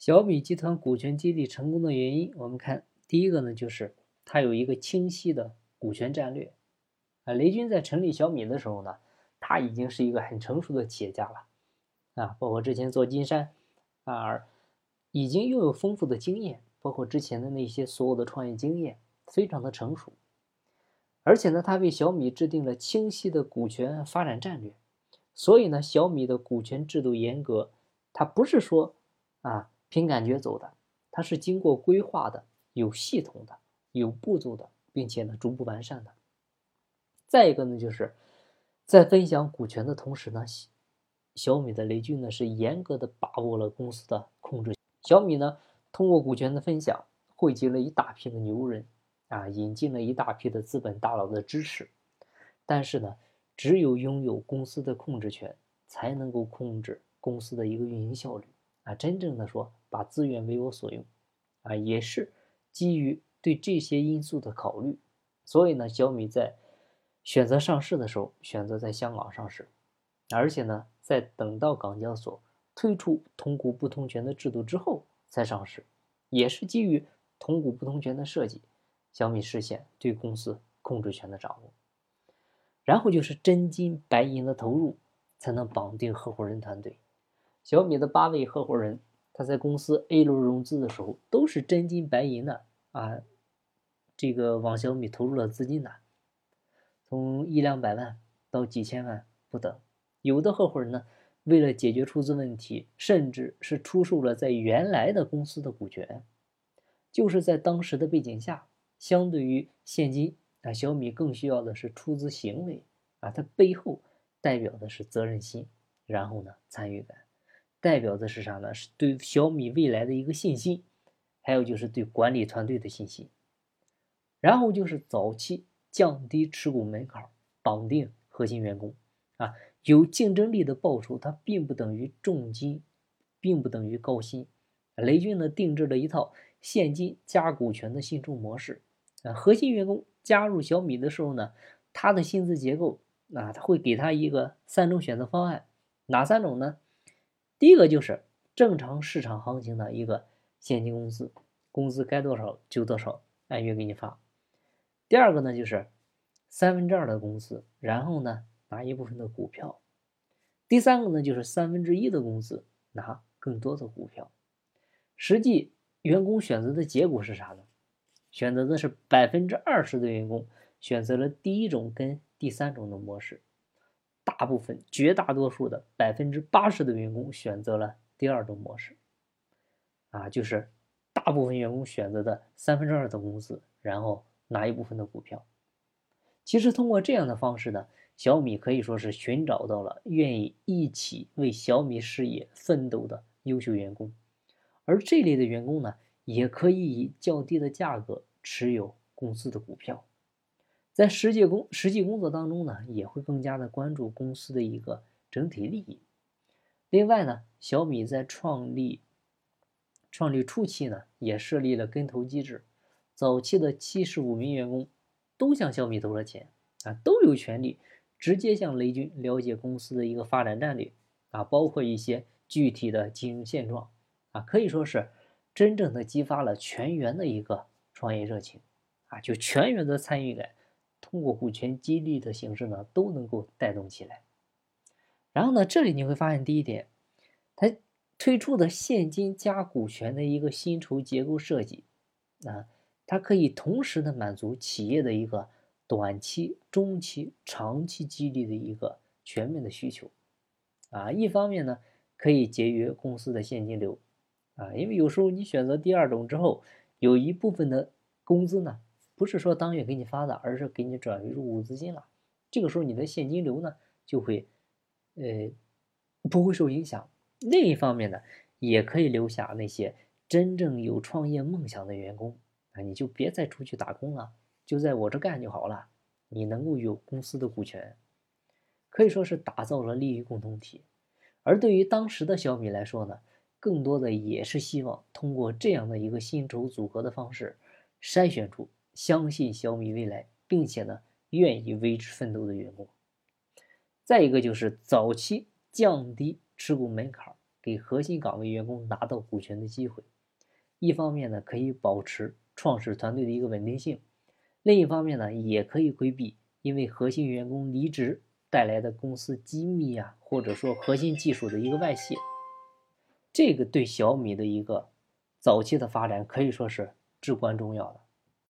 小米集团股权激励成功的原因，我们看第一个呢，就是它有一个清晰的股权战略。啊，雷军在成立小米的时候呢，他已经是一个很成熟的企业家了，啊，包括之前做金山，啊，已经拥有丰富的经验，包括之前的那些所有的创业经验，非常的成熟。而且呢，他为小米制定了清晰的股权发展战略，所以呢，小米的股权制度严格，它不是说啊凭感觉走的，它是经过规划的，有系统的，有步骤的，并且呢逐步完善的。再一个呢，就是在分享股权的同时呢，小米的雷军呢是严格的把握了公司的控制。小米呢通过股权的分享，汇集了一大批的牛人，啊，引进了一大批的资本大佬的支持。但是呢，只有拥有公司的控制权，才能够控制公司的一个运营效率。啊，真正的说把资源为我所用，啊，也是基于对这些因素的考虑。所以呢，小米在选择上市的时候，选择在香港上市，而且呢，在等到港交所推出同股不同权的制度之后才上市，也是基于同股不同权的设计，小米实现对公司控制权的掌握。然后就是真金白银的投入，才能绑定合伙人团队。小米的八位合伙人，他在公司 A 轮融资的时候，都是真金白银的啊，这个往小米投入了资金的。从一两百万到几千万不等，有的合伙人呢，为了解决出资问题，甚至是出售了在原来的公司的股权。就是在当时的背景下，相对于现金啊，小米更需要的是出资行为啊，它背后代表的是责任心，然后呢参与感，代表的是啥呢？是对小米未来的一个信心，还有就是对管理团队的信心，然后就是早期。降低持股门槛，绑定核心员工，啊，有竞争力的报酬，它并不等于重金，并不等于高薪。雷军呢定制了一套现金加股权的薪酬模式，啊，核心员工加入小米的时候呢，他的薪资结构，啊，他会给他一个三种选择方案，哪三种呢？第一个就是正常市场行情的一个现金工资，工资该多少就多少，按月给你发。第二个呢，就是三分之二的工资，然后呢拿一部分的股票。第三个呢，就是三分之一的工资拿更多的股票。实际员工选择的结果是啥呢？选择的是百分之二十的员工选择了第一种跟第三种的模式，大部分绝大多数的百分之八十的员工选择了第二种模式。啊，就是大部分员工选择的三分之二的工资，然后。拿一部分的股票，其实通过这样的方式呢，小米可以说是寻找到了愿意一起为小米事业奋斗的优秀员工，而这类的员工呢，也可以以较低的价格持有公司的股票，在实际工实际工作当中呢，也会更加的关注公司的一个整体利益。另外呢，小米在创立创立初期呢，也设立了跟投机制。早期的七十五名员工都向小米投了钱啊，都有权利直接向雷军了解公司的一个发展战略啊，包括一些具体的经营现状啊，可以说是真正的激发了全员的一个创业热情啊，就全员的参与感，通过股权激励的形式呢，都能够带动起来。然后呢，这里你会发现第一点，它推出的现金加股权的一个薪酬结构设计啊。它可以同时的满足企业的一个短期、中期、长期激励的一个全面的需求，啊，一方面呢可以节约公司的现金流，啊，因为有时候你选择第二种之后，有一部分的工资呢不是说当月给你发的，而是给你转入股资金了，这个时候你的现金流呢就会，呃，不会受影响。另一方面呢，也可以留下那些真正有创业梦想的员工。啊，你就别再出去打工了，就在我这干就好了。你能够有公司的股权，可以说是打造了利益共同体。而对于当时的小米来说呢，更多的也是希望通过这样的一个薪酬组合的方式，筛选出相信小米未来，并且呢愿意为之奋斗的员工。再一个就是早期降低持股门槛，给核心岗位员工拿到股权的机会。一方面呢，可以保持创始团队的一个稳定性；另一方面呢，也可以规避因为核心员工离职带来的公司机密啊，或者说核心技术的一个外泄。这个对小米的一个早期的发展可以说是至关重要的。